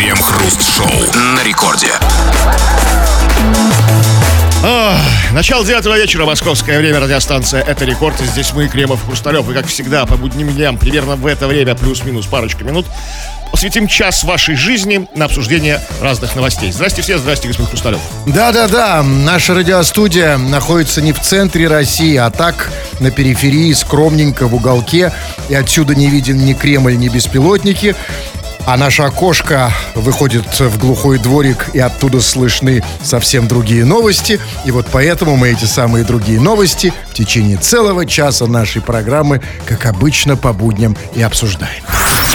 Крем-хруст-шоу на рекорде. Начало девятого вечера, московское время, радиостанция «Это рекорд». И здесь мы, Кремов и Хрусталев. И, как всегда, по будним дням, примерно в это время, плюс-минус парочка минут, посвятим час вашей жизни на обсуждение разных новостей. Здрасте все, здрасте, господин Хрусталев. Да-да-да, наша радиостудия находится не в центре России, а так на периферии, скромненько в уголке. И отсюда не виден ни Кремль, ни беспилотники. А наше окошко выходит в глухой дворик, и оттуда слышны совсем другие новости. И вот поэтому мы эти самые другие новости в течение целого часа нашей программы, как обычно, по будням и обсуждаем.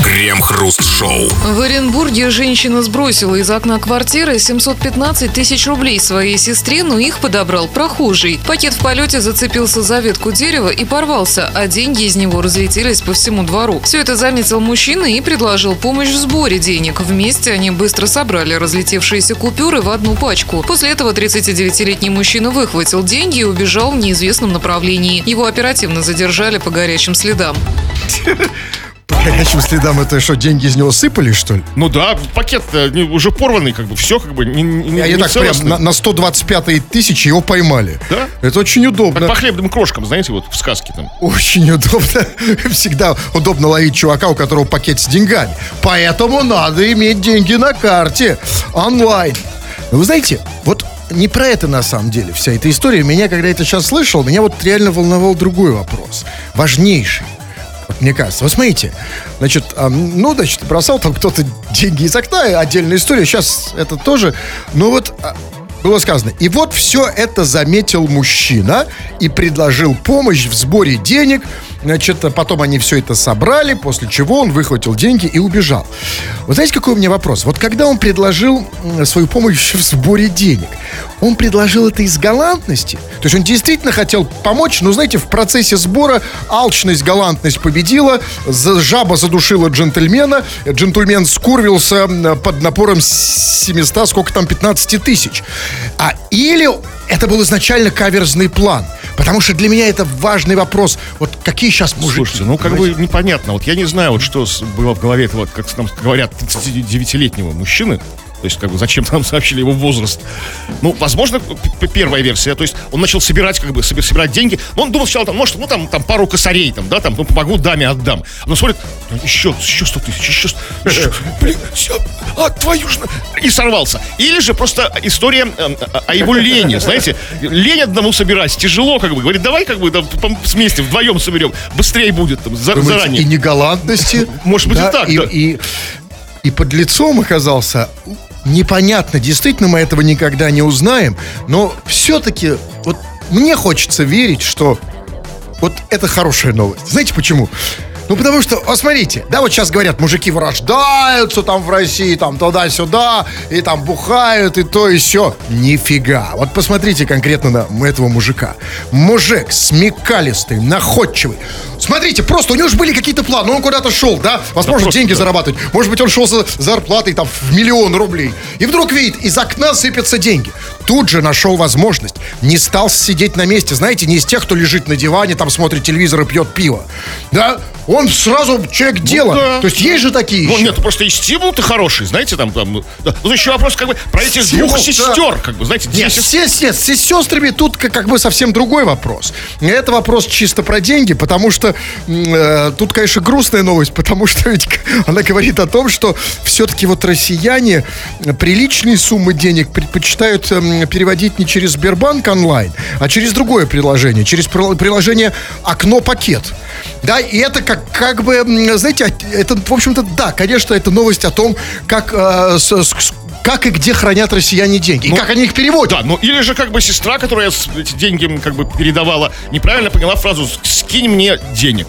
Крем-хруст-шоу. В Оренбурге женщина сбросила из окна квартиры 715 тысяч рублей своей сестре, но их подобрал прохожий. Пакет в полете зацепился за ветку дерева и порвался, а деньги из него разлетелись по всему двору. Все это заметил мужчина и предложил помощь в сборе денег. Вместе они быстро собрали разлетевшиеся купюры в одну пачку. После этого 39-летний мужчина выхватил деньги и убежал в неизвестном направлении. Его оперативно задержали по горячим следам. По горячим следам это что, деньги из него сыпали, что ли? Ну да, пакет уже порванный, как бы, все как бы не, не, Я, не так прям на, на 125 тысячи его поймали. Да? Это очень Как удобно. по хлебным крошкам, знаете, вот в сказке там. Очень удобно. Всегда удобно ловить чувака, у которого пакет с деньгами. Поэтому надо иметь деньги на карте. Онлайн. Но вы знаете, вот не про это на самом деле вся эта история. Меня, когда это сейчас слышал, меня вот реально волновал другой вопрос. Важнейший. Мне кажется. Вот смотрите, значит, ну, значит, бросал там кто-то деньги из окна, отдельная история. Сейчас это тоже. Ну вот а, было сказано. И вот все это заметил мужчина и предложил помощь в сборе денег. Значит, потом они все это собрали, после чего он выхватил деньги и убежал. Вот знаете, какой у меня вопрос? Вот когда он предложил свою помощь в сборе денег, он предложил это из галантности? То есть он действительно хотел помочь, но, знаете, в процессе сбора алчность, галантность победила, жаба задушила джентльмена, джентльмен скурвился под напором 700, сколько там, 15 тысяч. А или это был изначально каверзный план? Потому что для меня это важный вопрос. Вот какие сейчас мужики? Слушайте, ну как бы непонятно. Вот я не знаю, вот что было в голове этого, как нам говорят, 39-летнего мужчины. То есть, как бы, зачем нам сообщили его возраст? Ну, возможно, первая версия. То есть, он начал собирать, как бы, соби- собирать деньги. Но он думал сначала, там, может, ну, там, там пару косарей, там, да, там, ну, помогу даме, отдам. Но смотрит, «Ну, еще, еще 100 тысяч, еще, 100, еще, блин, все, а, твою ж, на-». и сорвался. Или же просто история э, о- его лени, знаете, лень одному собирать, тяжело, как бы, говорит, давай, как бы, да, пом- вместе, вдвоем соберем, быстрее будет, там, за- Думаете, заранее. И негалантности. Может быть, и так, и, да. И, и под лицом оказался непонятно. Действительно, мы этого никогда не узнаем. Но все-таки вот мне хочется верить, что вот это хорошая новость. Знаете почему? Ну, потому что, вот смотрите, да, вот сейчас говорят, мужики вырождаются там в России, там туда-сюда, и там бухают, и то, и все. Нифига. Вот посмотрите конкретно на этого мужика. Мужик смекалистый, находчивый. Смотрите, просто у него же были какие-то планы. Он куда-то шел, да? Возможно, просто, деньги да. зарабатывать. Может быть, он шел за зарплатой там в миллион рублей. И вдруг видит, из окна сыпятся деньги. Тут же нашел возможность. Не стал сидеть на месте. Знаете, не из тех, кто лежит на диване, там смотрит телевизор и пьет пиво. Да? Он сразу человек дела. да. То есть есть же такие Ну, еще. нет, просто и стимул-то хороший, знаете, там, там, да. Тут еще вопрос, как бы, про этих Стимул, двух да. сестер, как бы, знаете, Нет, все, нет, с сестрами тут как, как бы совсем другой вопрос. Это вопрос чисто про деньги, потому что э, тут, конечно, грустная новость, потому что ведь она говорит о том, что все-таки вот россияне приличные суммы денег предпочитают эм, переводить не через Сбербанк онлайн, а через другое приложение, через прил- приложение «Окно пакет». Да, и это как, как бы, м, знаете, это, в общем-то, да, конечно, это новость о том, как, э, с- с- как и где хранят россияне деньги, и как они их переводят. Да, ну или же как бы сестра, которая эти деньги как бы передавала, неправильно поняла фразу «скинь мне денег».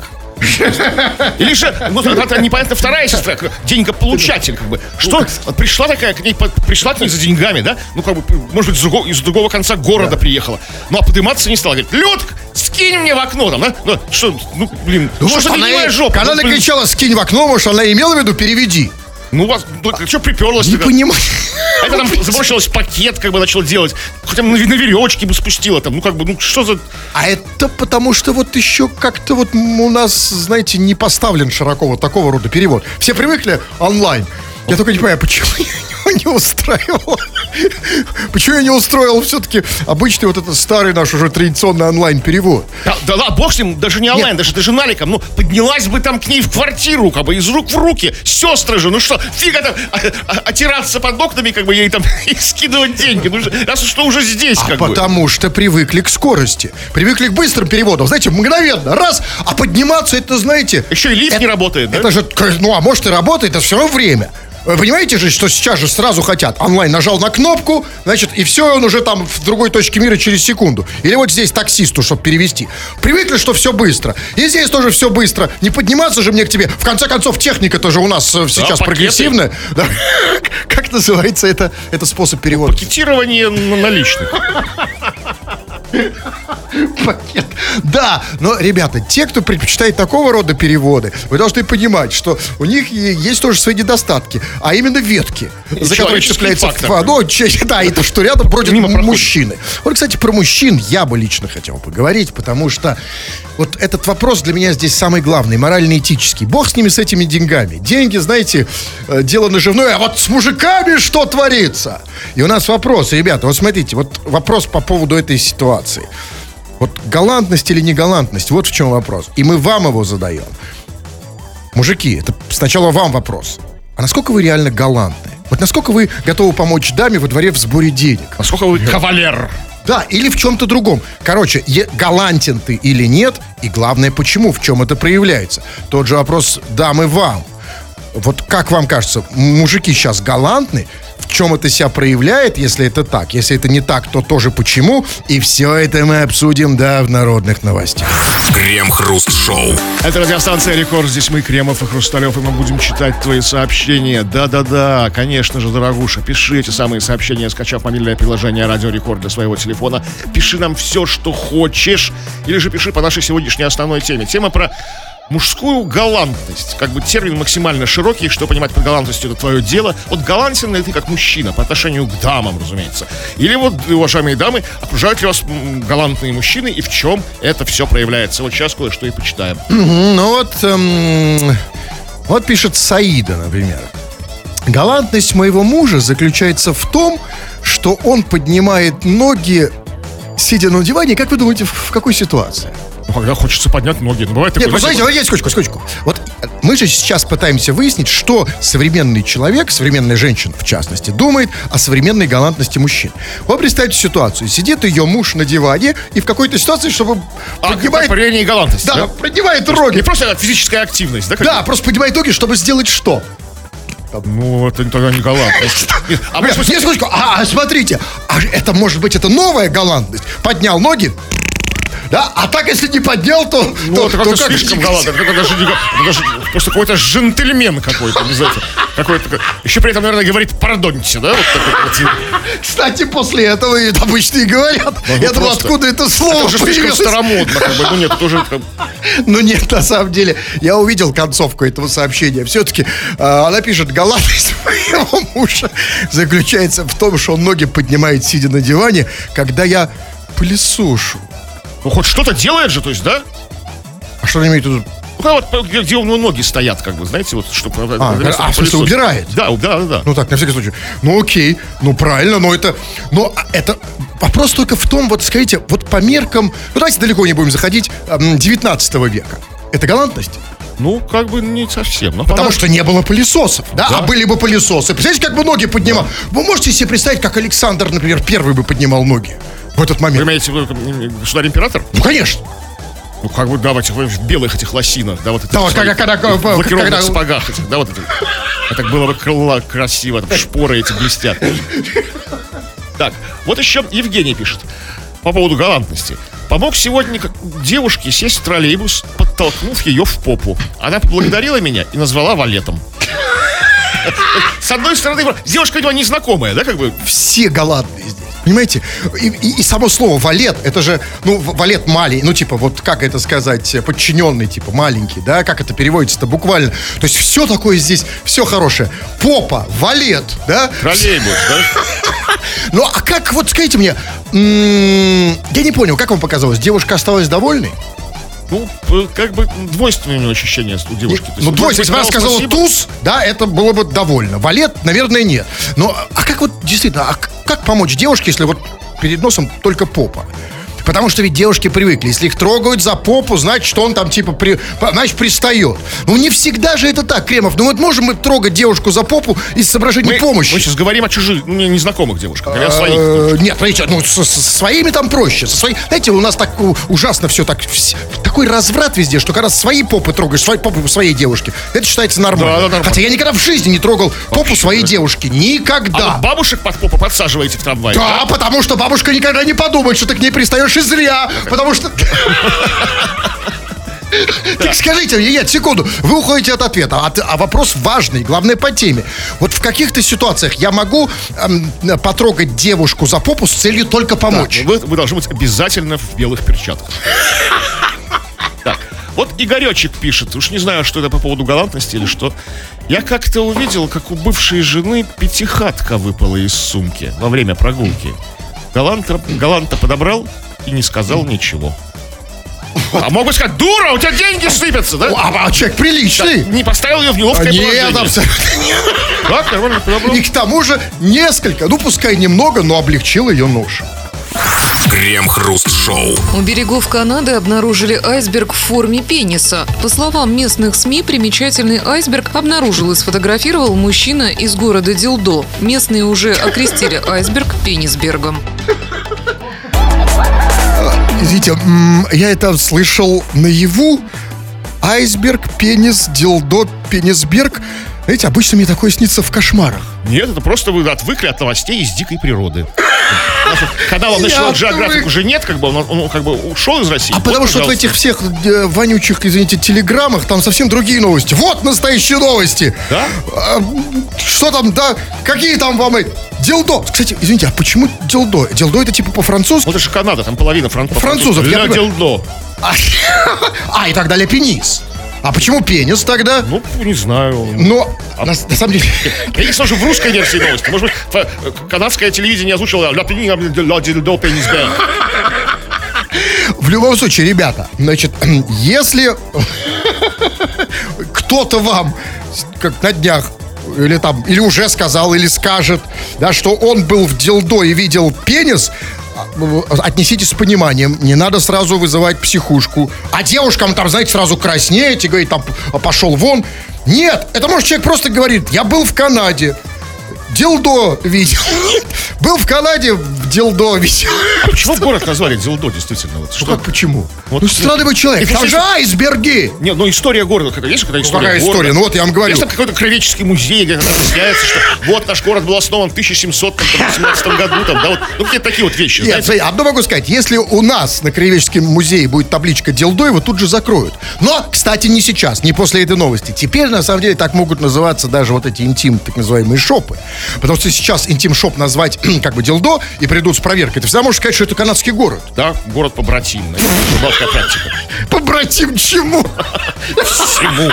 Или же, ну, это непонятно, вторая сестра, деньгополучатель, как бы. Что, пришла такая, к ней, пришла к ней за деньгами, да? Ну, как бы, может быть, из другого, из другого конца города приехала. Ну, а подниматься не стала. Говорит, Людк, скинь мне в окно там, да? Ну, что, ну, блин, Ну, что может, за она, ленивая и- жопа? когда Ну, она блин, кричала «скинь в окно», может, она имела в виду «переведи». Ну, вас, ну, что приперлась? Не понимаю. А это там забросилась пакет, как бы начал делать. Хотя бы на, на веревочке бы спустила там. Ну, как бы, ну, что за... А это потому, что вот еще как-то вот у нас, знаете, не поставлен широко вот такого рода перевод. Все привыкли онлайн. Я только не понимаю, почему я его не устраивал. Почему я не устроил все-таки обычный вот этот старый наш уже традиционный онлайн-перевод? Да, да, да, бог с ним, даже не онлайн, даже, даже наликом. Ну, поднялась бы там к ней в квартиру, как бы из рук в руки. Сестры же, ну что, фига там а, а, отираться под окнами, как бы ей там и скидывать деньги. Ну, раз что уже здесь, А как бы. потому что привыкли к скорости. Привыкли к быстрым переводам. Знаете, мгновенно, раз, а подниматься это, знаете... Еще и лифт не работает, да? Это же, ну, а может и работает, это все равно время. Вы понимаете же, что сейчас же сразу хотят. Онлайн нажал на кнопку, значит, и все, он уже там в другой точке мира через секунду. Или вот здесь таксисту, чтобы перевести. Привыкли, что все быстро. И здесь тоже все быстро. Не подниматься же мне к тебе. В конце концов, техника тоже у нас э, сейчас пакеты. прогрессивная. Да. Как называется это, это способ перевода? Пакетирование на- наличных. пакет. Да, но, ребята, те, кто предпочитает такого рода переводы, вы должны понимать, что у них и есть тоже свои недостатки, а именно ветки, за которые фактор. фа- Ну, да, это что рядом бродят Мимо мужчины. Вот, кстати, про мужчин я бы лично хотел поговорить, потому что вот этот вопрос для меня здесь самый главный, морально-этический. Бог с ними, с этими деньгами. Деньги, знаете, э, дело наживное, а вот с мужиками что творится? И у нас вопрос, ребята, вот смотрите, вот вопрос по поводу этой ситуации. Вот галантность или не галантность, вот в чем вопрос. И мы вам его задаем. Мужики, это сначала вам вопрос. А насколько вы реально галантны? Вот насколько вы готовы помочь даме во дворе в сборе денег? Насколько вы кавалер? Да, или в чем-то другом. Короче, е- галантен ты или нет, и главное, почему, в чем это проявляется. Тот же вопрос дамы вам. Вот как вам кажется, мужики сейчас галантны? В чем это себя проявляет, если это так? Если это не так, то тоже почему? И все это мы обсудим, да, в народных новостях. Крем-хруст-шоу. Это радиостанция Рекорд. Здесь мы, Кремов и Хрусталев, и мы будем читать твои сообщения. Да-да-да, конечно же, дорогуша, пиши эти самые сообщения, скачав мобильное приложение Радио Рекорд для своего телефона. Пиши нам все, что хочешь. Или же пиши по нашей сегодняшней основной теме. Тема про мужскую галантность. Как бы термин максимально широкий, что понимать под галантностью, это твое дело. Вот галантен ли ты как мужчина по отношению к дамам, разумеется. Или вот, уважаемые дамы, окружают ли вас галантные мужчины и в чем это все проявляется. Вот сейчас кое-что и почитаем. Ну вот, эм, вот пишет Саида, например. Галантность моего мужа заключается в том, что он поднимает ноги, сидя на диване. Как вы думаете, в какой ситуации? Ну, когда хочется поднять ноги. Ну, бывает такое. Нет, посмотрите, вот есть скучку, скучку. Вот мы же сейчас пытаемся выяснить, что современный человек, современная женщина в частности, думает о современной галантности мужчин. Вот представьте ситуацию. Сидит ее муж на диване и в какой-то ситуации, чтобы а, поднимает, проявление галантности, да, да? поднимает Не ноги. просто физическая активность, да? Да, просто поднимает ноги, чтобы сделать что? Ну, это тогда не галантность. А может нет, секундочку. А, а, смотрите, а это может быть это новая галантность. Поднял ноги, да, а так если не поднял, то... ну, то, это то как-то как- слишком галантно. Это даже, это даже просто какой-то джентльмен какой-то, не знаю. Какой-то, еще при этом, наверное, говорит «пардоньте», да? Вот такой вот. Кстати, после этого и обычно и говорят. Ну, Я думаю, откуда это слово Это уже слишком старомодно, как бы. Ну, нет, как- Ну нет, на самом деле, я увидел концовку этого сообщения. Все-таки она пишет, галантность моего мужа заключается в том, что он ноги поднимает, сидя на диване, когда я пылесошу. Ну, хоть что-то делает же, то есть, да? А что он имеет в виду? Ну, вот, где у него ноги стоят, как бы, знаете, вот, чтобы... А, а, в смысле, убирает? Да, да, да, да. Ну так, на всякий случай. Ну окей, ну правильно, но это... Но а, это... Вопрос только в том, вот скажите, вот по меркам... Ну давайте далеко не будем заходить, эм, 19 века. Это галантность? Ну, как бы не совсем. Но Потому что не было пылесосов, да? Да. А были бы пылесосы. Представляете, как бы ноги поднимал? Вы можете себе представить, как Александр, например, первый бы поднимал ноги в этот Вы момент? имеете в виду государь-император? Ну, конечно. Ну, как бы, да, в этих в белых этих лосинах, да, вот это. Да, вот когда- когда- в когда- лакированных когда- сапогах этих, да, вот это. Это было бы крыло красиво, там шпоры эти блестят. Так, вот еще Евгений пишет по поводу галантности. Помог сегодня девушке сесть в троллейбус, подтолкнув ее в попу. Она поблагодарила меня и назвала валетом. С одной стороны, девушка, видимо, незнакомая, да, как бы? Все галантные здесь. Понимаете? И, и- и само слово валет, это же, ну, валет маленький, ну, типа, вот как это сказать, э, подчиненный, типа, маленький, да, как это переводится-то буквально. То есть все такое здесь, все хорошее. Попа, валет, да? Троллейбус, да? Ну, а как, вот скажите мне, я не понял, как вам показалось, девушка осталась довольной? Ну, п- как бы двойственное ощущение у девушки. Ну, двойка, если бы она сказал сказала туз, да, это было бы довольно. Валет, наверное, нет. Но, а как вот, действительно, а как помочь девушке, если вот перед носом только попа? Потому что ведь девушки привыкли. Если их трогают за попу, значит, что он там типа, при, значит, пристает. Ну, не всегда же это так, Кремов. Ну, вот можем мы трогать девушку за попу из соображений Мы, помощи? мы сейчас говорим о чужих, ну, не- незнакомых девушках, или о своих. Э, Нет, смотрите, ну, со, со своими там проще. Со свои- знаете, у нас так э, ужасно все так, такой разврат везде, что когда свои попы трогаешь, свои попы своей девушки, это считается нормально. Да, да, нормально. Хотя я никогда в жизни не трогал попу своей девушки. А Никогда. вот бабушек под попу подсаживаете в трамвае? Да, потому что бабушка никогда не подумает, что ты к ней пристаешь и зря. Потому что... Так скажите мне, нет, секунду, вы уходите от ответа, а, а вопрос важный, главное по теме. Вот в каких-то ситуациях я могу эм, потрогать девушку за попу с целью только помочь. Вы, вы должны быть обязательно в белых перчатках. Так, вот Игоречек пишет, уж не знаю, что это по поводу галантности или что. Я как-то увидел, как у бывшей жены пятихатка выпала из сумки во время прогулки. Галанта, галанта подобрал и не сказал ничего. А мог бы сказать, дура, у тебя деньги сыпятся, да? А, а человек приличный. Не поставил ее в неловкое А Нет, положение. абсолютно нет. Так, нормально подобрал. И к тому же несколько, ну пускай немного, но облегчил ее нож. Крем-хруст-шоу. У берегов Канады обнаружили айсберг в форме пениса. По словам местных СМИ, примечательный айсберг обнаружил и сфотографировал мужчина из города Дилдо. Местные уже окрестили айсберг пенисбергом. Извините, я это слышал наяву. Айсберг, пенис, дилдо, пенисберг. Знаете, обычно мне такое снится в кошмарах. Нет, это просто вы отвыкли от новостей из дикой природы. Я National Geographic отвык. уже нет, как бы он, он как бы ушел из России. А потому что в этих всех э, вонючих, извините, телеграммах там совсем другие новости. Вот настоящие новости. Да? А, что там, да? Какие там вам? Дилдо. Кстати, извините, а почему дилдо? Дилдо это типа по-французски? Вот это же Канада, там половина фран... Французов, я дилдо. А, и тогда ля пенис. А почему пенис тогда? Ну, не знаю. Но, на, на самом деле, не слышу в русской версии новости. Может быть, канадское телевидение озвучило «Ля пени, ля пенис бэр». в любом случае, ребята, значит, если кто-то вам, как на днях, или там, или уже сказал, или скажет, да, что он был в дилдо и видел пенис, а, отнеситесь с пониманием, не надо сразу вызывать психушку. А девушкам там, знаете, сразу краснеет и говорит, там, пошел вон. Нет, это может человек просто говорит, я был в Канаде, дилдо видел. Был в Канаде, дилдо видел. А почему город назвали дилдо, действительно? Вот Ну что? как почему? Вот ну странный человек. Там же айсберги. Не, ну история города, какая есть какая история какая история? Ну вот я вам говорю. Есть там какой-то кровеческий музей, где объясняется, что вот наш город был основан в 1718 году, там, да, вот, ну какие-то такие вот вещи, Нет, знаете. одно могу сказать. Если у нас на Краеведческом музее будет табличка «Дилдо», его тут же закроют. Но, кстати, не сейчас, не после этой новости. Теперь, на самом деле, так могут называться даже вот эти интим, так называемые шопы. Потому что сейчас интим-шоп назвать как бы «Дилдо» и придут с проверкой, ты всегда можешь сказать, что это канадский город. Да, город практика. Побратим чему? Всему.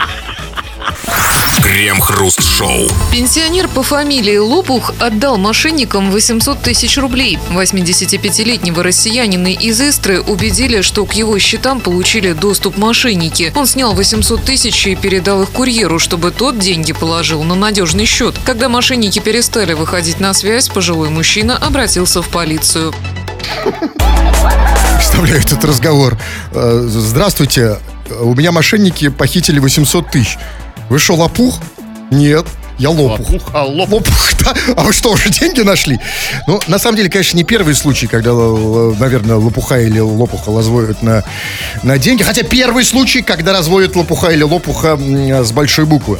Крем-хруст-шоу. Пенсионер по фамилии Лопух отдал мошенникам 800 тысяч рублей. 85-летнего россиянина из Истры убедили, что к его счетам получили доступ мошенники. Он снял 800 тысяч и передал их курьеру, чтобы тот деньги положил на надежный счет. Когда мошенники перестали выходить на связь, пожилой мужчина обратился в полицию. Представляю этот разговор. Э, Здравствуйте, у меня мошенники похитили 800 тысяч. Вы что, лопух? Нет, я лопух. Лопух, а лопух. Лопух, да? А вы что, уже деньги нашли? Ну, на самом деле, конечно, не первый случай, когда, л- наверное, лопуха или лопуха разводят на, на деньги. Хотя первый случай, когда разводят лопуха или лопуха с большой буквы.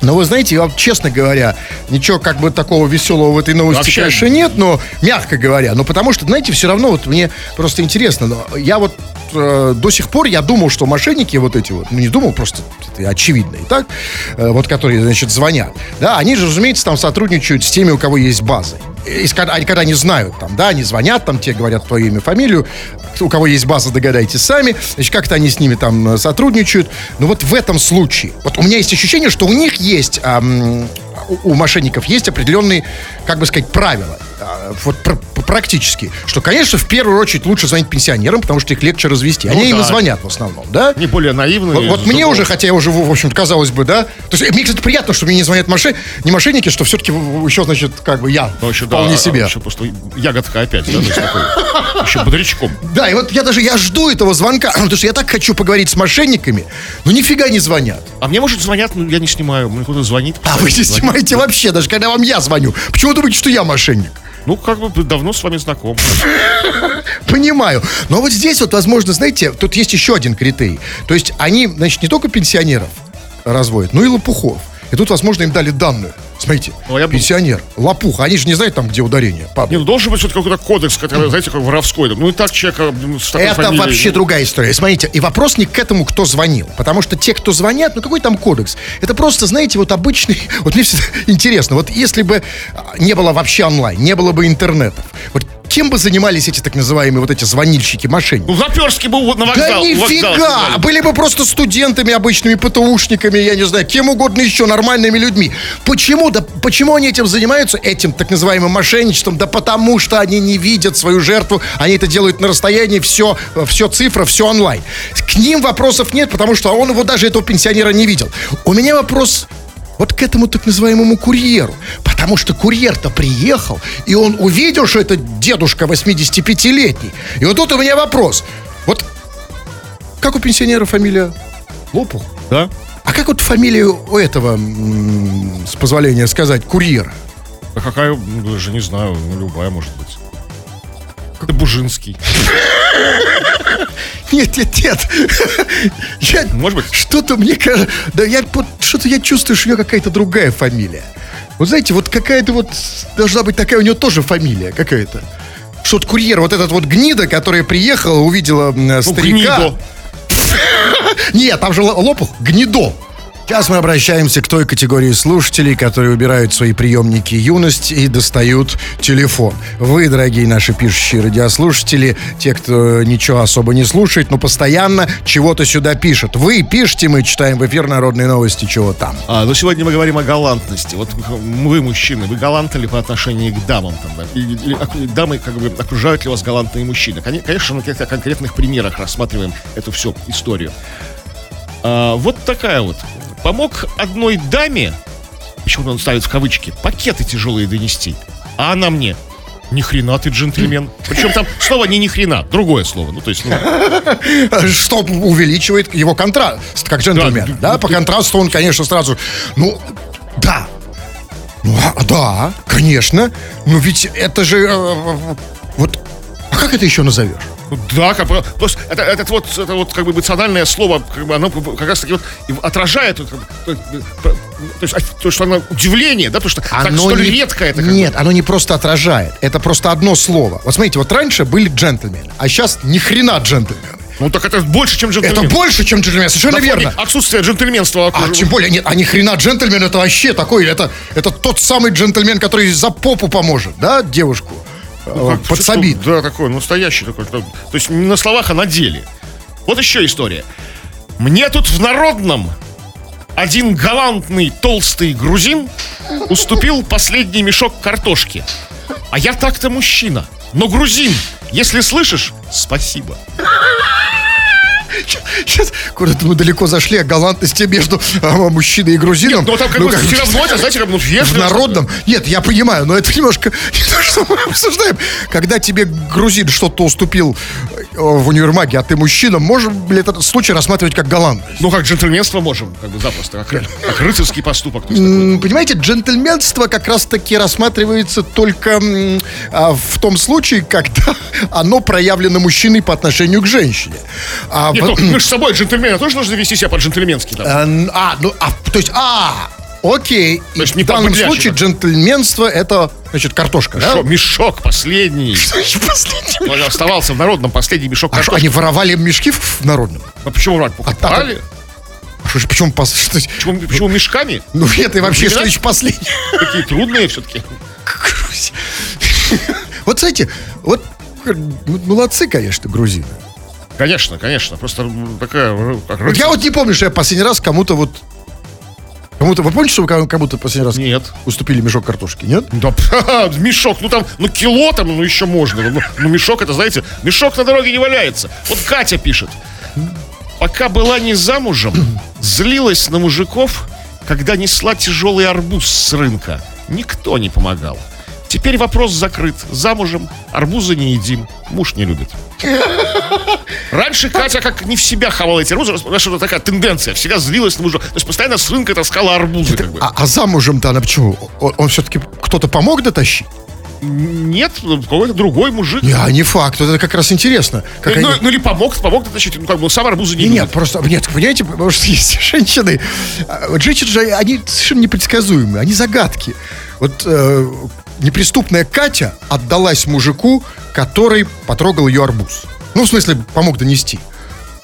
Но вы знаете, я вам, честно говоря, ничего как бы такого веселого в этой новости, Вообще конечно, нет, но мягко говоря. Но потому что, знаете, все равно вот мне просто интересно. но Я вот э, до сих пор я думал, что мошенники вот эти вот, ну не думал, просто это очевидно и так, э, вот которые, значит, звонят, да, они же, разумеется, там сотрудничают с теми, у кого есть базы. и когда- когда они знают, там, да, они звонят, там, те говорят твое имя, фамилию, у кого есть база, догадайтесь сами, значит, как-то они с ними там э, сотрудничают. Но вот в этом случае, вот у меня есть ощущение, что у них есть, ам, у, у мошенников есть определенные, как бы сказать, правила, вот пр- практически, что, конечно, в первую очередь лучше звонить пенсионерам, потому что их легче развести. Они Ну им и да. звонят в основном, да? Не более наивные. Вот, вот мне уже, хотя я уже, в общем казалось бы, да. То есть мне, кстати, приятно, что мне не звонят мошен... не мошенники, что все-таки еще, значит, как бы я Ну, еще, да, вполне а, себе. Еще просто ягодка опять, да, такой, еще бодрячком. Да, и вот я даже, я жду этого звонка, потому что я так хочу поговорить с мошенниками, но нифига не звонят. А мне, может, звонят, но я не снимаю. Мне кто-то звонит. А вы не снимаете вообще, даже когда вам я звоню. Почему думаете, что я мошенник? Ну, как бы давно с вами знаком. Понимаю. Но вот здесь вот, возможно, знаете, тут есть еще один критерий. То есть они, значит, не только пенсионеров разводят, но и лопухов. И тут, возможно, им дали данную. Смотрите, Ну, я бы- пенсионер, лопуха, они же не знают там, где ударение. падает. Не, ну должен быть все-таки какой-то кодекс, который, знаете, как воровской. Ну и так такой Это фамилией, вообще ну, другая история. Смотрите, и вопрос не к этому, кто звонил. Потому что те, кто звонят, ну какой там кодекс? Это просто, знаете, вот обычный... Вот мне всегда интересно, вот если бы а, не было вообще онлайн, не было бы интернетов, вот кем бы занимались эти так называемые вот эти звонильщики, мошенники? Ну, Заперский был вот на Да вокзал. вокзал нифига! сигналил. Были бы просто студентами обычными, ПТУшниками, я не знаю, кем угодно еще, нормальными людьми. Почему? Да почему они этим занимаются, этим так называемым мошенничеством? Да потому что они не видят свою жертву, они это делают на расстоянии, все, все цифра, все онлайн. К ним вопросов нет, потому что он его даже этого пенсионера не видел. У меня вопрос вот к этому так называемому курьеру. Потому что курьер-то приехал, и он увидел, что это дедушка 85-летний. И вот тут у меня вопрос. Вот как у пенсионера фамилия? Лопух. Да? А как вот фамилия у этого, с позволения сказать, курьера? А какая, ну, даже не знаю, ну, любая может быть. Как Бужинский. Нет, нет, нет. Я- Может быть. Что-то мне кажется... Да я вот что-то я чувствую, что у нее какая-то другая фамилия. Вот знаете, вот какая-то вот... Должна быть такая у нее тоже фамилия какая-то. Что вот курьер, вот этот вот гнида, которая приехала, увидела Ну, старика. гнидо. Нет, там же лопух, гнедо. Сейчас мы обращаемся к той категории слушателей, которые убирают свои приемники юности и достают телефон. Вы, дорогие наши пишущие радиослушатели, те, кто ничего особо не слушает, но постоянно чего-то сюда пишет. Вы пишите, мы читаем в эфир народные новости, чего там. А, но сегодня мы говорим о галантности. Вот вы, мужчины, вы галантны ли по отношению к дамам? Там, да? Или- или дамы, как бы, окружают ли вас галантные мужчины? Коне- Конечно, на каких-то конкретных примерах рассматриваем эту всю историю. А, вот такая вот. Помог одной даме, почему он ставит в кавычки, пакеты тяжелые донести. А она мне, ни хрена ты джентльмен. Причем там слово не ни хрена, другое слово. Ну, то есть, ну, Что увеличивает его контраст, как джентльмен. Да, Да, по контрасту он, конечно, сразу... Ну, да. Ну, а, да, конечно. Но ведь это же... э, вот... А как это еще назовешь? Да, как бы, то есть это, это вот, это вот как бы эмоциональное слово, как бы оно как раз таки вот отражает, как бы, то, есть, то есть, то, что оно удивление, да, потому что так столь не- редко это. как бы. Нет, оно не просто отражает. Это просто одно слово. Вот смотрите, вот раньше были джентльмены, а сейчас ни хрена джентльмены. Ну так это больше, чем джентльмен. Это больше, чем джентльмен, совершенно фоне верно. Отсутствие джентльменства. А тем более, нет, а ни хрена джентльмен это вообще такой, это, это тот самый джентльмен, который за попу поможет, да, девушку Ну, Как- подсобит. что- Да, такой, настоящий такой. То есть не на словах, а на деле. Вот еще история. Мне тут в народном один галантный толстый грузин уступил последний мешок картошки. А я так-то мужчина. Но грузин, если слышишь, спасибо. Сейчас куда-то мы далеко зашли о галантности между а, мужчиной и грузином. Ну, там как Ну, бы все равно, это, знаете, как ну, В народном? Нет, я понимаю, но это немножко не то, что мы обсуждаем. Когда тебе грузин что-то уступил э, в универмаге, а ты мужчина, можем ли этот случай рассматривать как галантность? Ну, как джентльменство можем, как бы запросто, как, как рыцарский поступок. Понимаете, джентльменство как раз-таки рассматривается только а, в том случае, когда оно проявлено мужчиной по отношению к женщине. А, Нет, в- ну, мы же с собой джентльмены тоже должны вести себя по-джентльменски. Там. А, н- а, ну, а, то есть, а, окей. И есть не в данном случае джентльменство это, значит, картошка, да? Шо, мешок последний. Значит, последний. Он оставался в народном последний мешок А что, они воровали мешки в, народном? А почему врать? Покупали? А что ж, почему, что- Почему, почему мешками? Ну, это и вообще, Времена? что еще последний. Такие трудные все-таки. Вот, знаете, вот э, молодцы, конечно, грузины. Конечно, конечно. Просто такая... э, как я вот не помню, что я последний раз кому-то вот... Кому-то... Вы помните, что вы кому- кому-то последний раз Нет. уступили мешок картошки, нет? Да, мешок, ну там, ну кило там, ну еще можно. Ну, ну, мешок это, знаете, мешок на дороге не валяется. Вот Катя пишет. Пока была не замужем, злилась на мужиков, когда несла тяжелый арбуз с рынка. Никто не помогал. Теперь вопрос закрыт. Замужем, арбузы не едим, муж не любит. Раньше Катя как не в себя хавала эти арбузы, знаешь, что такая тенденция, всегда злилась на мужа. То есть постоянно с рынка таскала арбузы. Как бы. А, а замужем-то она почему? Он, он все-таки кто-то помог дотащить? Нет, какой-то другой мужик. Не, а не факт. Вот это как раз интересно. Как ну, они- ну или помог, помог дотащить, ну как бы сам арбузы не Не, нет, просто, нет, понимаете, потому что есть женщины, а, вот женщины же, они совершенно непредсказуемые, они загадки. Вот э, неприступная Катя отдалась мужику, который потрогал ее арбуз. Ну, в смысле, помог донести.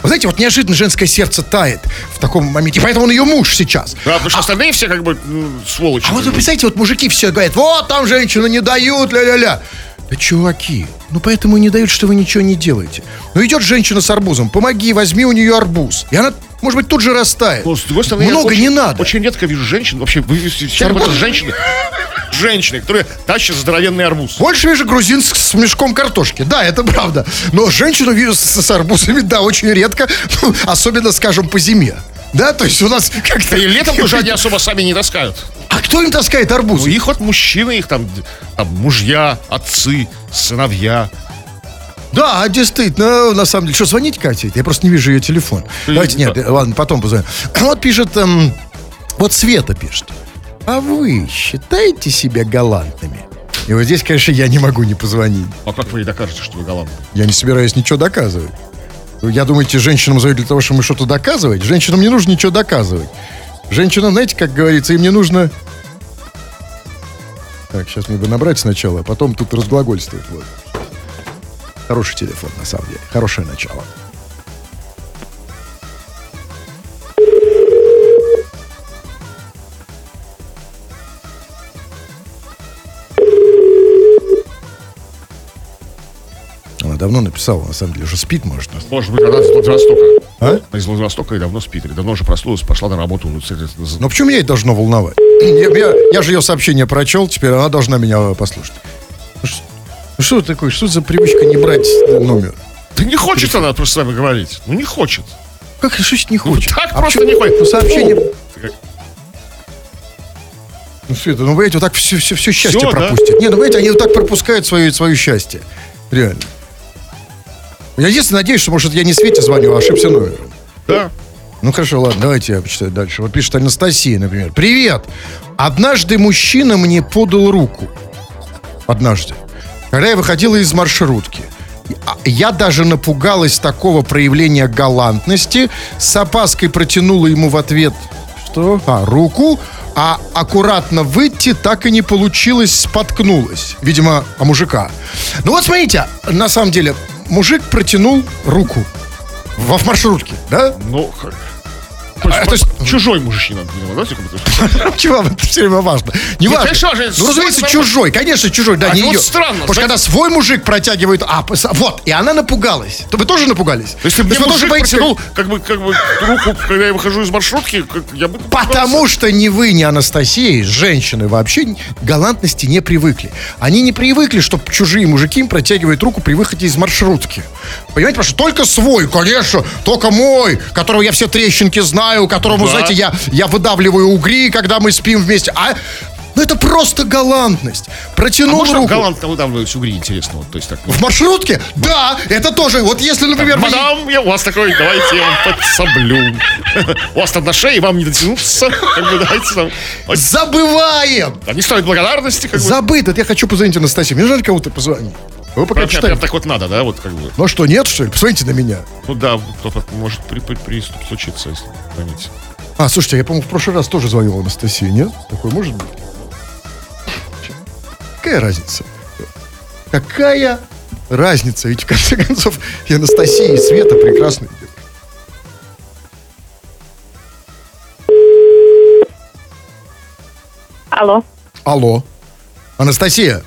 Вы знаете, вот неожиданно женское сердце тает в таком моменте, поэтому он ее муж сейчас. Да, потому что остальные все как бы ну, сволочи. А вот вы представляете, вот мужики все говорят, вот там женщины не дают, ля-ля-ля. Да чуваки, ну поэтому и не дают, что вы ничего не делаете. Ну идет женщина с арбузом, помоги, возьми у нее арбуз. И она, может быть, тут же растает. Но, с другой стороны, Много очень- не надо. Очень редко вижу женщин, вообще, вы встречали Арбуз? вот женщины, женщины, которые тащат здоровенный арбуз. Больше вижу грузин с, с мешком картошки. Да, это правда. Но женщину вижу с, с арбузами, да, очень редко. Ну, особенно, скажем, по зиме. Да, то есть у нас как-то... И летом тоже они особо сами не таскают. А кто им таскает арбуз? Ну, их вот мужчины, их там, там мужья, отцы, сыновья. Да, действительно, на самом деле. Что, звонить Кате? Я просто не вижу ее телефон. Давайте, нет, да. ладно, потом позвоним. Вот пишет, эм, вот Света пишет. А вы считаете себя галантными? И вот здесь, конечно, я не могу не позвонить. А как вы ей докажете, что вы голландцы? Я не собираюсь ничего доказывать. Я думаете, женщинам зовут для того, чтобы что-то доказывать? Женщинам не нужно ничего доказывать. Женщинам, знаете, как говорится, им не нужно... Так, сейчас мне бы набрать сначала, а потом тут разглагольствовать. Вот. Хороший телефон, на самом деле. Хорошее начало. Она давно написала, на самом деле, уже спит, может. Может быть, она из Владивостока. А? Она из Владивостока и давно спит. Или давно уже проснулась, пошла на работу. Ну, Но почему меня это должно волновать? Я, я- я же ее сообщение прочел, теперь она должна меня послушать. Ну ну что такое? Что за привычка не брать номер? Да не хочет она просто с вами говорить. Ну, не хочет. Как значит не хочет? так А просто не хочет. Ну, сообщение... Ну, Света, ну, вы вот так все, все, все счастье да? пропустят. Не, ну, видите, они вот так пропускают свое, свое счастье. Реально. Я единственное надеюсь, что, может, я не Свете звоню, а ошибся номером. Да. Ну хорошо, ладно, давайте я почитаю дальше. Вот пишет Анастасия, например. Привет! Однажды мужчина мне подал руку. Однажды. Когда я выходила из маршрутки. А Я даже напугалась такого проявления галантности. С опаской протянула ему в ответ что? А, руку. А аккуратно выйти так и не получилось, споткнулась. Видимо, о мужика. Ну вот смотрите, на самом деле, мужик протянул руку. В маршрутке, да? Ну, А, то есть- чужой мужчина, видимо, да? Чего это все время важно? Не важно. Ну, разумеется, чужой. Конечно, чужой. Да, А не вот ее. странно, Потому что когда свой мужик протягивает... А, вот. И она напугалась. То вы тоже напугались? Если бы мужик протянул, как бы, как бы, руку, когда я выхожу из маршрутки, я бы... Потому что ни вы, ни Анастасия, женщины вообще галантности не привыкли. Они не привыкли, чтобы чужие мужики им протягивают руку при выходе из маршрутки. Понимаете, потому что только свой, конечно, только мой, которого я все трещинки знаю, которому, Да. знаете, я, я выдавливаю угри, когда мы спим вместе. А ну это просто галантность. А Протянул можно руку. галантно выдавливать угри, интересно, вот, то есть так. В маршрутке? Да, это тоже. Вот если, например, вы- Мадам, я у вас такой, давайте я вам подсоблю. У вас там на шее, вам не дотянуться. Как бы давайте там. Забываем. да, Не стоит благодарности, как бы. Забыто. Я хочу позвонить Анастасии. Мне жаль кому-то позвонить. Вы пока Прям, читаете. прям так вот надо, да, вот как бы. Ну а что, нет, что ли? Посмотрите на меня. Ну да, кто-то может при, при- приступ случиться, если звонить. А, слушайте, я, по-моему, в прошлый раз тоже звонил Анастасии, нет? Такое может быть? Какая разница? Какая разница? Ведь, в конце концов, и Анастасия, и Света прекрасные девушки. Алло. Алло. Анастасия,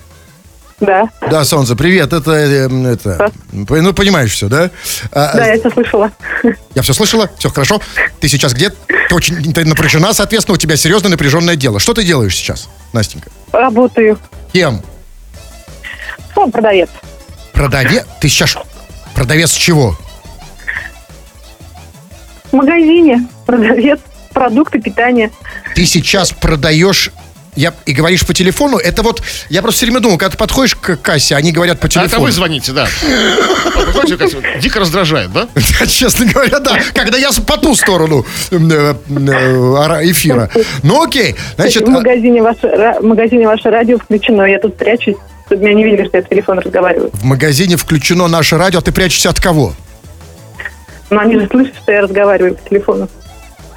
Да, Да, Солнце, привет. Это, э, это ну, понимаешь все, да? А, да, я все слышала. Я все слышала, все хорошо. Ты сейчас где? Ты очень ты напряжена, соответственно, у тебя серьезно напряженное дело. Что ты делаешь сейчас, Настенька? Работаю. Кем? Ну, продавец. Продавец? Ты сейчас продавец чего? В магазине продавец продукты питания. Ты сейчас продаешь я, и говоришь по телефону, это вот, я просто все время думал, когда ты подходишь к кассе, они говорят по А телефону. это вы звоните, да. Подходите, Катя, Дико раздражает, да? Да, Честно говоря, да. Когда я по ту сторону э, э, эфира. Ну окей. Значит, в, а- магазине ваше, в магазине ваше радио включено. Я тут прячусь, чтобы меня не видели, что я в телефон разговариваю. в магазине включено наше радио, а ты прячешься от кого? Но они же слышат, что я разговариваю по телефону.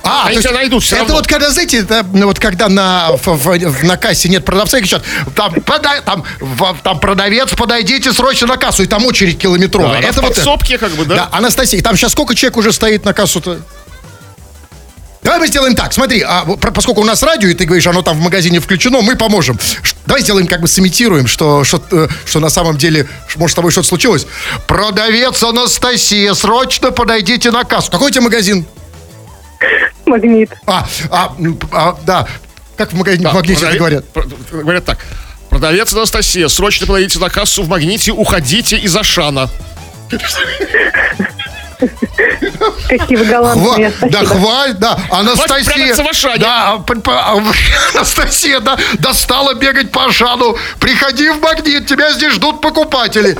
А, Они то есть тебя найдут всё Это вот когда, знаете, это, ну, вот когда на, в- в- на кассе нет продавца, и кричат, там, подай- там, в- там продавец, подойдите срочно на кассу, и там очередь километровая. Да, это вот подсобке, как бы, да? Да, Анастасия, там сейчас сколько человек уже стоит на кассу-то? Давай мы сделаем так, смотри, а, поскольку у нас радио, и ты говоришь, оно там в магазине включено, мы поможем. Давай сделаем, как бы сымитируем, что, что, э, что на самом деле, может, с тобой что-то случилось. Продавец Анастасия, срочно подойдите на кассу. Какой у тебя магазин? Магнит. А, а, м, а, да, как в магазине Да, в магните продавец- говорят? про- Говорят так. Продавец Анастасия, срочно подойдите на кассу в магните, уходите из Ашана. Какие вы Хва- галантные. да, хваль, да, Анастасия. Да, а, а, Анастасия, да, достала бегать по Ашану. Приходи в магнит, тебя здесь ждут покупатели.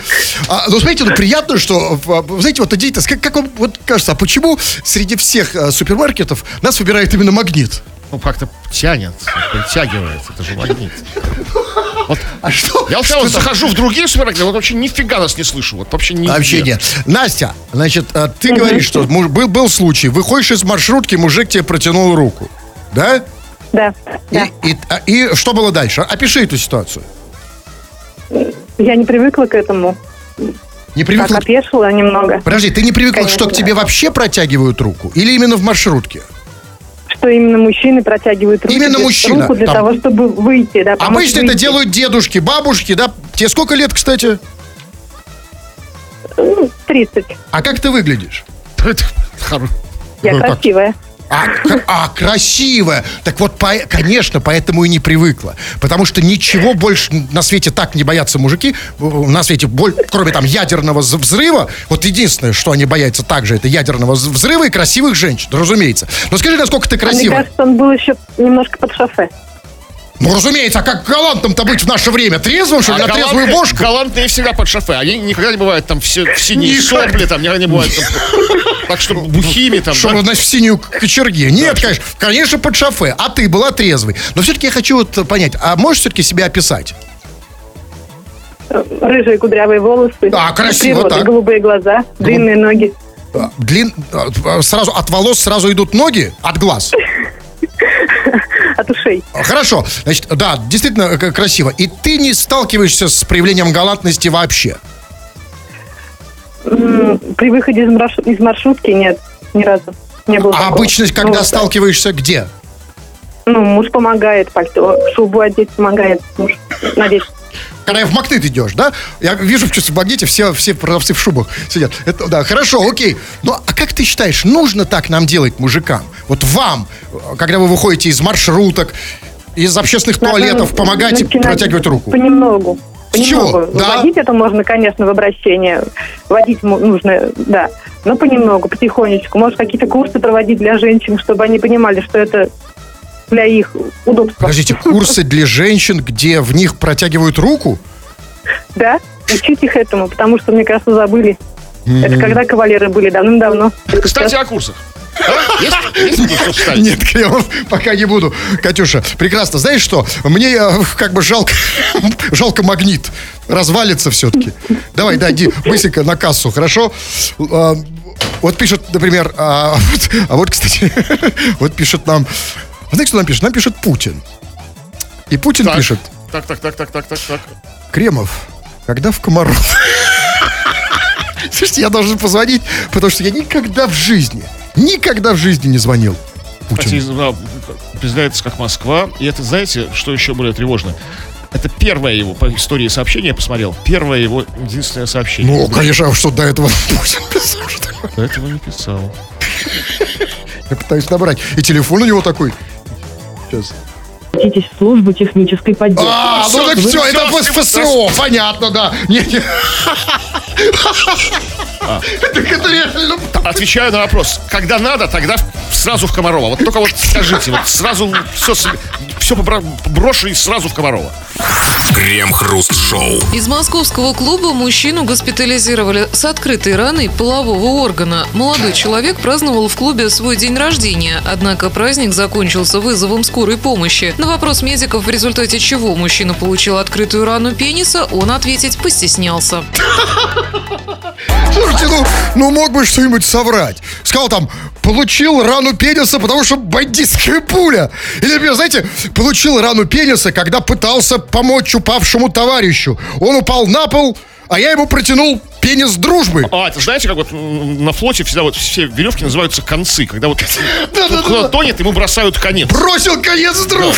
А, ну, смотрите, ну, приятно, что, вы знаете, вот идите, как, как вам вот кажется, а почему среди всех а, супермаркетов нас выбирает именно магнит? Ну, как-то тянет, притягивает. Это же магнит. Вот, А что? я вот, что захожу в другие супермаркеты, вот вообще нифига нас не слышу. Вот вообще не Вообще нет. Настя, значит, а, ты говоришь, что муж- был, был случай, выходишь из маршрутки, мужик тебе протянул руку. Да? Да, да. И, и- а- и что было дальше? Опиши эту ситуацию. Я не привыкла к этому. Не Так, привыкла. опешила немного. Подожди, ты не привыкла, Конечно, что к да. тебе вообще протягивают руку? Или именно в маршрутке? Что именно мужчины протягивают руку, Именно мужчина. руку для Там- того, чтобы выйти. Да, Обычно это выйти. делают дедушки, бабушки, да? Тебе сколько лет, кстати? Ну, 30. А как ты выглядишь? Это Я Ну, красивая. А, а, красивая. Так вот, по- конечно, поэтому и не привыкла. Потому что ничего больше на свете так не боятся мужики. э, На свете, боль- кроме там ядерного взрыва. Вот единственное, что они боятся также, это ядерного взрыва и красивых женщин, разумеется. Но скажи, насколько ты А мне красивая. кажется, он был еще немножко под шофе. Ну, разумеется, а как галантом-то быть в наше время? Трезвым, что ли, А на трезвую галантные- бошку? Галантные всегда под шофе. Они никогда не бывают там все в синие Никогда. сопли, там никогда не бывают там, так что бухими там. Чтобы, да. значит, в синюю кочерге. Нет, конечно, конечно, под шофе. А ты была трезвой. Но все-таки я хочу вот понять, а можешь все-таки себя описать? Рыжие кудрявые волосы. Да, красиво природа, так. голубые глаза, длинные ноги. А, Длин... а, Сразу от волос сразу идут ноги, от глаз. От ушей. Хорошо, значит, да, действительно э, красиво. И ты не сталкиваешься с проявлением галантности вообще. При выходе из, марш- из маршрутки нет, ни разу. Не было А обычно, когда Ну, сталкиваешься, где? Ну, муж помогает, пальто, шубу одеть помогает муж надеть. Когда я в Магнит идешь, да? Я вижу в магните все, все продавцы в шубах сидят. Это, да, хорошо, окей. Но а как ты считаешь, нужно так нам делать, мужикам? Вот вам, когда вы выходите из маршруток, из общественных Надо туалетов, начинать протягивать руку? Понемногу. С чего? Понемногу. Да? Водить это можно, конечно, в обращение. Водить му- нужно, да. Но понемногу, потихонечку. Может, какие-то курсы проводить для женщин, чтобы они понимали, что это для их удобства. Подождите, курсы для женщин, где в них протягивают руку? Да, учить их этому, потому что, мне кажется, забыли. Это когда кавалеры были давным-давно. Кстати, о курсах. А? Есть? Есть? Нет, Кремов, пока не буду. Катюша, прекрасно. Знаешь что? Мне э, как бы жалко, жалко магнит. Развалится все-таки. Давай, да, иди быстренько на кассу, хорошо? А, Вот пишет, например, а вот, а вот, кстати, вот пишет нам, знаете, что нам пишет? Нам пишет Путин. И Путин Так. пишет, Так, так, так, так, так, так, так. Кремов, когда в Комаров? Слушайте, я должен позвонить, потому что я никогда в жизни, никогда в жизни не звонил Путину. из- да, представляется как Москва. И это, знаете, что еще более тревожно? Это первое его по истории сообщения я посмотрел. Первое его единственное сообщение. Ну, конечно, а что до этого Путин писал, что? До этого не писал. Я пытаюсь набрать. И телефон у него такой. Сейчас. Обратитесь в службу технической поддержки. А, ну так все, это ФСО, понятно, да. Не, не. Так это реально Отвечаю на вопрос. Когда надо, тогда сразу в Комарова. Вот только вот скажите, вот сразу все, все брошу и сразу в Комарова. Крем-хруст-шоу. Из московского клуба мужчину госпитализировали с открытой раной полового органа. Молодой человек праздновал в клубе свой день рождения, однако праздник закончился вызовом скорой помощи. На вопрос медиков, в результате чего мужчина получил открытую рану пениса, он ответить постеснялся. Слушайте, ну, ну мог бы что-нибудь соврать. Сказал там, получил рану пениса, потому что бандитская пуля. Или, например, знаете, получил рану пениса, когда пытался помочь упавшему товарищу. Он упал на пол, а я ему протянул пенис дружбы. А, это знаете, как вот на флоте всегда вот все веревки называются концы. Когда вот кто тонет, ему бросают конец. Бросил конец друг.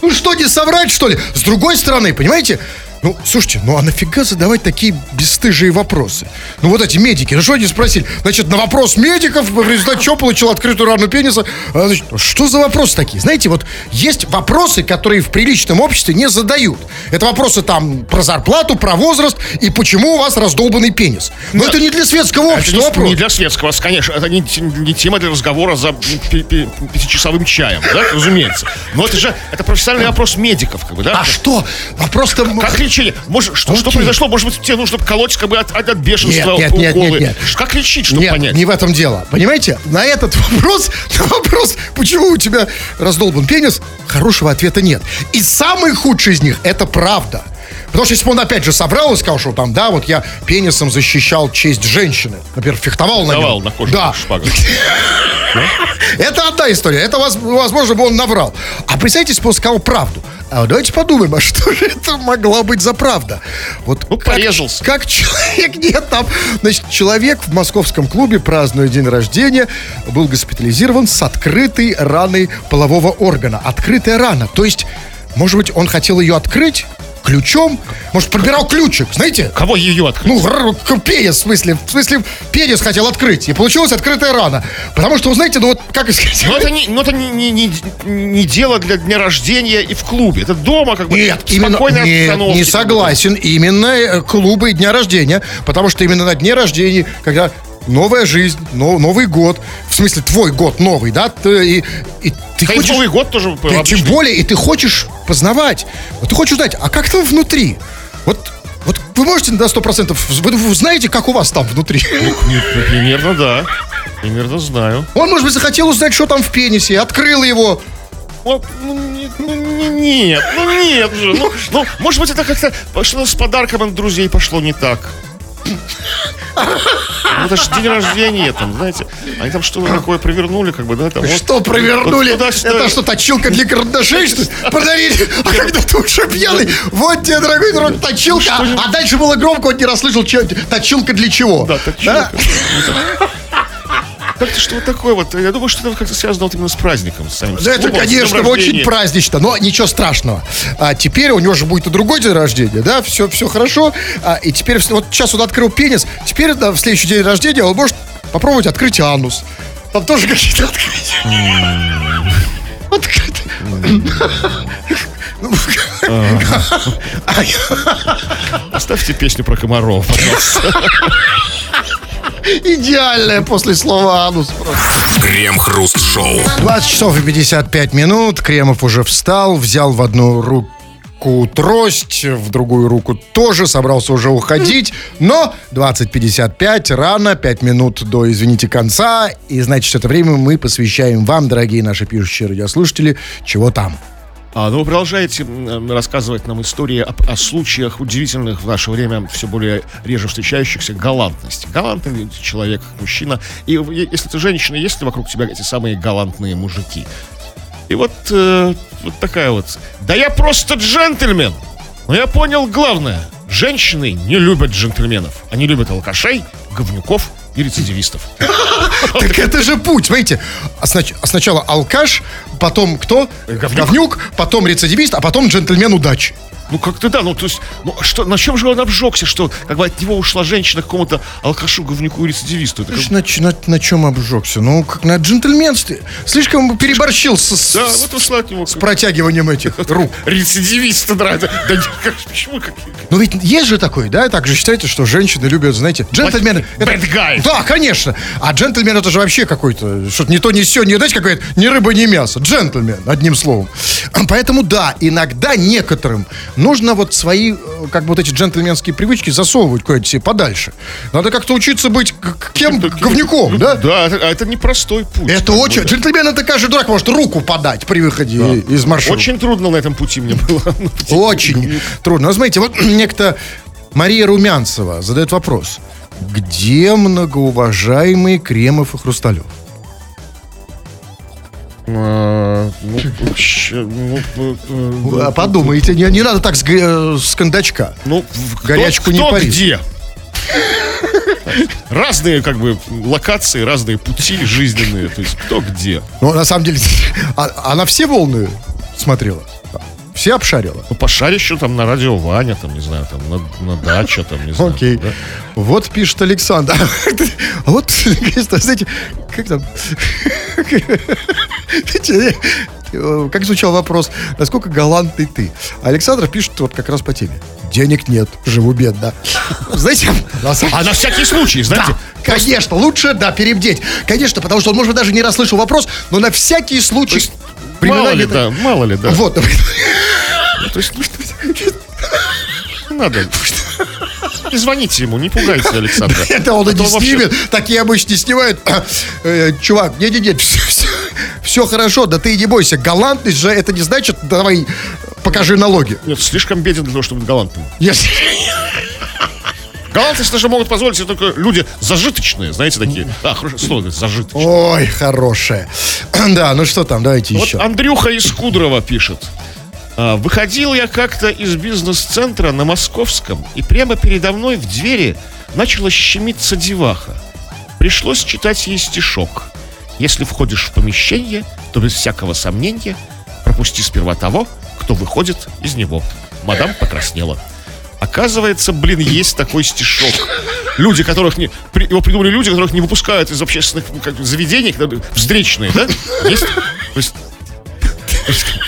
Ну что, не соврать, что ли? С другой стороны, понимаете, ну, слушайте, ну а нафига задавать такие бесстыжие вопросы? Ну вот эти медики, ну что они спросили? Значит, на вопрос медиков, в результате чего получил открытую рану пениса, а, значит, что за вопросы такие? Знаете, вот есть вопросы, которые в приличном обществе не задают. Это вопросы там про зарплату, про возраст и почему у вас раздолбанный пенис. Но это не для светского Это общества не, вопрос. не для светского, конечно, это не, не тема для разговора за пятичасовым чаем, да, разумеется. Но это же, это профессиональный вопрос медиков, как бы, да? А что? Вопрос-то... Как лечение? Может, что, что произошло? Может быть, тебе нужно колоть как бы от, от, от бешенства Нет, нет, нет, уколы? нет, нет. Как лечить, чтобы Нет, понять? не в этом дело. Понимаете, на этот вопрос, на вопрос, почему у тебя раздолбан пенис, хорошего ответа нет. И самый худший из них, это правда. Потому что если бы он опять же собрал и сказал, что там, да, вот я пенисом защищал честь женщины. Например, фехтовал, Давал на на нем. коже Да. шпагой. Это одна история. Это, воз- возможно, бы он наврал. А представьте, если бы он сказал правду. А давайте подумаем, а что же это могла быть за правда? Вот Ну, как- порезался. Как человек, нет, там, значит, человек в московском клубе, празднуя день рождения, был госпитализирован с открытой раной полового органа. Открытая рана. То есть, может быть, он хотел ее открыть ключом? Может, пробирал ключик, знаете? Кого ее открыть? Ну, пенис, в смысле, в смысле, пенис хотел открыть. И получилась открытая рана. Потому что, вы знаете, ну вот, как сказать... Но это, не, но это не, не, не, не дело для дня рождения и в клубе. Это дома, как бы, Нет, именно, нет, не согласен. Именно э, клубы и дня рождения. Потому что именно на дне рождения, когда новая жизнь, но- Новый год, в смысле твой год новый, да, ты, и, и ты Да и хочешь... Новый год тоже ты- обычный. тем более, и ты хочешь познавать. Вот ты хочешь узнать, а как там внутри? Вот, вот вы можете на 100%, вы, вы знаете, как у вас там внутри? Ну, Примерно, да. Примерно знаю. Он, может быть, захотел узнать, что там в пенисе, открыл его. Вот, ну, ну, не- нет, ну нет же. Ну, ну, может быть, это как-то пошло с подарком от друзей пошло не так. Ну, это же день рождения, там, знаете, они там что-то такое провернули, как бы, да, там. вот- Что провернули? вот туда-сюда. Это что, точилка для карандашей, что ли? Подарили? А когда ты уже пьяный, вот тебе, дорогой друг, точилка. А, а дальше было громко, он не расслышал, точилка для чего. Да, точилка. Как-то что вот такое вот. Я думаю, что это как-то связано вот именно с праздником. С самим Да это, клубом, с днем конечно, очень празднично, но ничего страшного. А теперь у него же будет и другой день рождения, да, все, все хорошо. А, и теперь, вот сейчас он открыл пенис, теперь да, в следующий день рождения он может попробовать открыть анус. Там тоже какие-то открытия. Открытые. Оставьте песню про комаров, пожалуйста. Идеальное после слова анус просто. Крем-хруст-шоу. 20 часов и 55 минут. Кремов уже встал, взял в одну руку трость, в другую руку тоже, собрался уже уходить. Но 20.55, рано, 5 минут до, извините, конца. И, значит, это время мы посвящаем вам, дорогие наши пишущие радиослушатели, чего там. А, ну, вы продолжаете рассказывать нам истории о, о случаях удивительных в наше время, все более реже встречающихся, галантности. Галантный человек, мужчина. И если ты женщина, есть ли вокруг тебя эти самые галантные мужики? И вот, э, вот такая вот. Да я просто джентльмен. Но я понял главное. Женщины не любят джентльменов. Они любят алкашей, говнюков и рецидивистов. Так это же путь, смотрите. Снач- Сначала алкаш, потом кто? Говнюк. потом рецидивист, а потом джентльмен удачи. Ну, как-то да, ну, то есть, ну, что, на чем же он обжегся, что, как бы, от него ушла женщина к какому-то алкашу, говнюку и рецидивисту? Как- На, на- на чем обжегся? Ну, как на джентльменстве. Слишком переборщил с, Да, с вот ушла от него. с протягиванием этих рук. Рецидивист нравится. Да, как, почему? Ну ведь есть же такой, да? Так же считаете, что женщины любят, знаете, джентльмены. Bad guy. Да, конечно. А джентльмен это же вообще какой-то, что-то не то, не все, не, знаете, какое-то, ни рыба, ни мясо. Джентльмен, одним словом. Поэтому да, иногда некоторым нужно вот свои, э, как бы вот эти джентльменские привычки засовывать куда-то себе подальше. Надо как-то учиться быть кем? Говнюком, да? Да, это, а это непростой путь. Это Как бы, очень... да. Джентльмен это каждый дурак может руку подать при выходе из маршрута. Очень трудно на этом пути мне было. Очень трудно. Ну, смотрите, вот некто Мария Румянцева задает вопрос. Где многоуважаемые Кремов и Хрусталев? Подумайте, не, не надо так с, с кондачка. Ну, в- кто- Горячку не кто где? Разные, как бы, локации, разные пути жизненные. То есть, кто где. Ну, на самом деле, а- она все волны смотрела? Все обшарила? Ну, пошарь еще там на радио Ваня, там, не знаю, там, на, на даче, там, не знаю. Окей. да. Вот пишет Александр. Вот, знаете, как там? Как звучал вопрос, насколько галантный ты? Александр пишет вот как раз по теме. Денег нет, живу бедно. Знаете, на самом- А на всякий случай, знаете, Да, конечно, лучше, да, перебдеть. Конечно, потому что он, может, даже не расслышал вопрос, но на всякий случай... мало времена ли, где-то- да, мало ли, да. Вот, То есть, надо. Не звоните ему, не пугайте Александра. это он А и не снимет. Такие обычно снимают. Э, Чувак, не-не-не, все хорошо, да ты и не бойся. Галантность же это не значит, давай покажи налоги. Нет, слишком беден для того, чтобы галантным. Если- Галантность даже могут позволить себе только люди зажиточные, знаете, такие. А, хорошо, слово зажиточные. Ой, хорошая. Да, ну что там, давайте Вот еще. Андрюха из Кудрова пишет. «А, Выходил я как-то из бизнес-центра на Московском, и прямо передо мной в двери начала щемиться деваха. Пришлось читать ей стишок. Если входишь в помещение, то без всякого сомнения пропусти сперва того, кто выходит из него. Мадам покраснела. Оказывается, блин, есть такой стишок. Люди, которых не... при- его придумали люди, которых не выпускают из общественных ну, как, заведений, встречные, да? Есть? То есть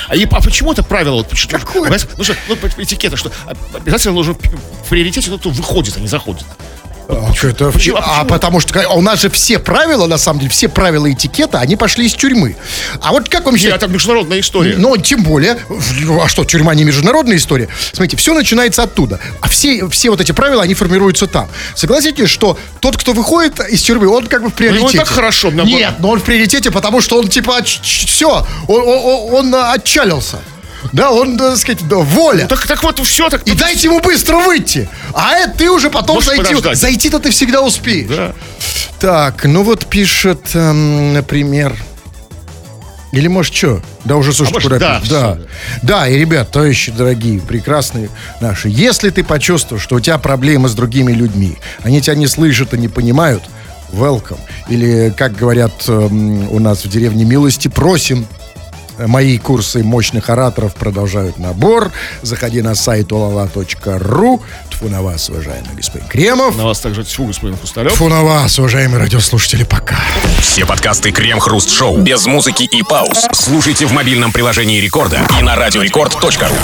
а, и- а почему это правило? Вот, почему- понимаете? Ну, что, ну, этикета, что обязательно в в приоритете тот, кто выходит, а не заходит. А, это- почему- а потому что а у нас же все правила, на самом деле, все правила этикета, они пошли из тюрьмы. А вот как вам Нет, считаете? это международная история. Ну, тем более, а что, тюрьма не международная история? Смотрите, все начинается оттуда. А все, все вот эти правила, они формируются там. Согласитесь, что тот, кто выходит из тюрьмы, он как бы в приоритете. Ну, и так хорошо, наоборот. Нет, но он в приоритете, потому что он типа, все, он, он- он- отчалился. Да, он, так сказать, да, воля. так, так вот, все так. И дайте ему быстро выйти. А это ты уже потом Можешь зайти. подождать. Зайти-то ты всегда успеешь. Да. Так, ну вот пишет, эм, например... Или может что? Да уже, слушай, А куда да, да. Да, и, ребят, товарищи дорогие, прекрасные наши, если ты почувствовал, что у тебя проблемы с другими людьми, они тебя не слышат и не понимают, welcome. Или, как говорят эм, у нас в деревне Милости, просим. Мои курсы мощных ораторов продолжают набор. Заходи на сайт olala.ru. Тфу на вас, уважаемый господин Кремов. На вас также тьфу, господин Хрусталев. Тфу на вас, уважаемые радиослушатели, пока. Все подкасты Крем-Хруст Шоу без музыки и пауз. Слушайте в мобильном приложении Рекорда и на радиорекорд.ру.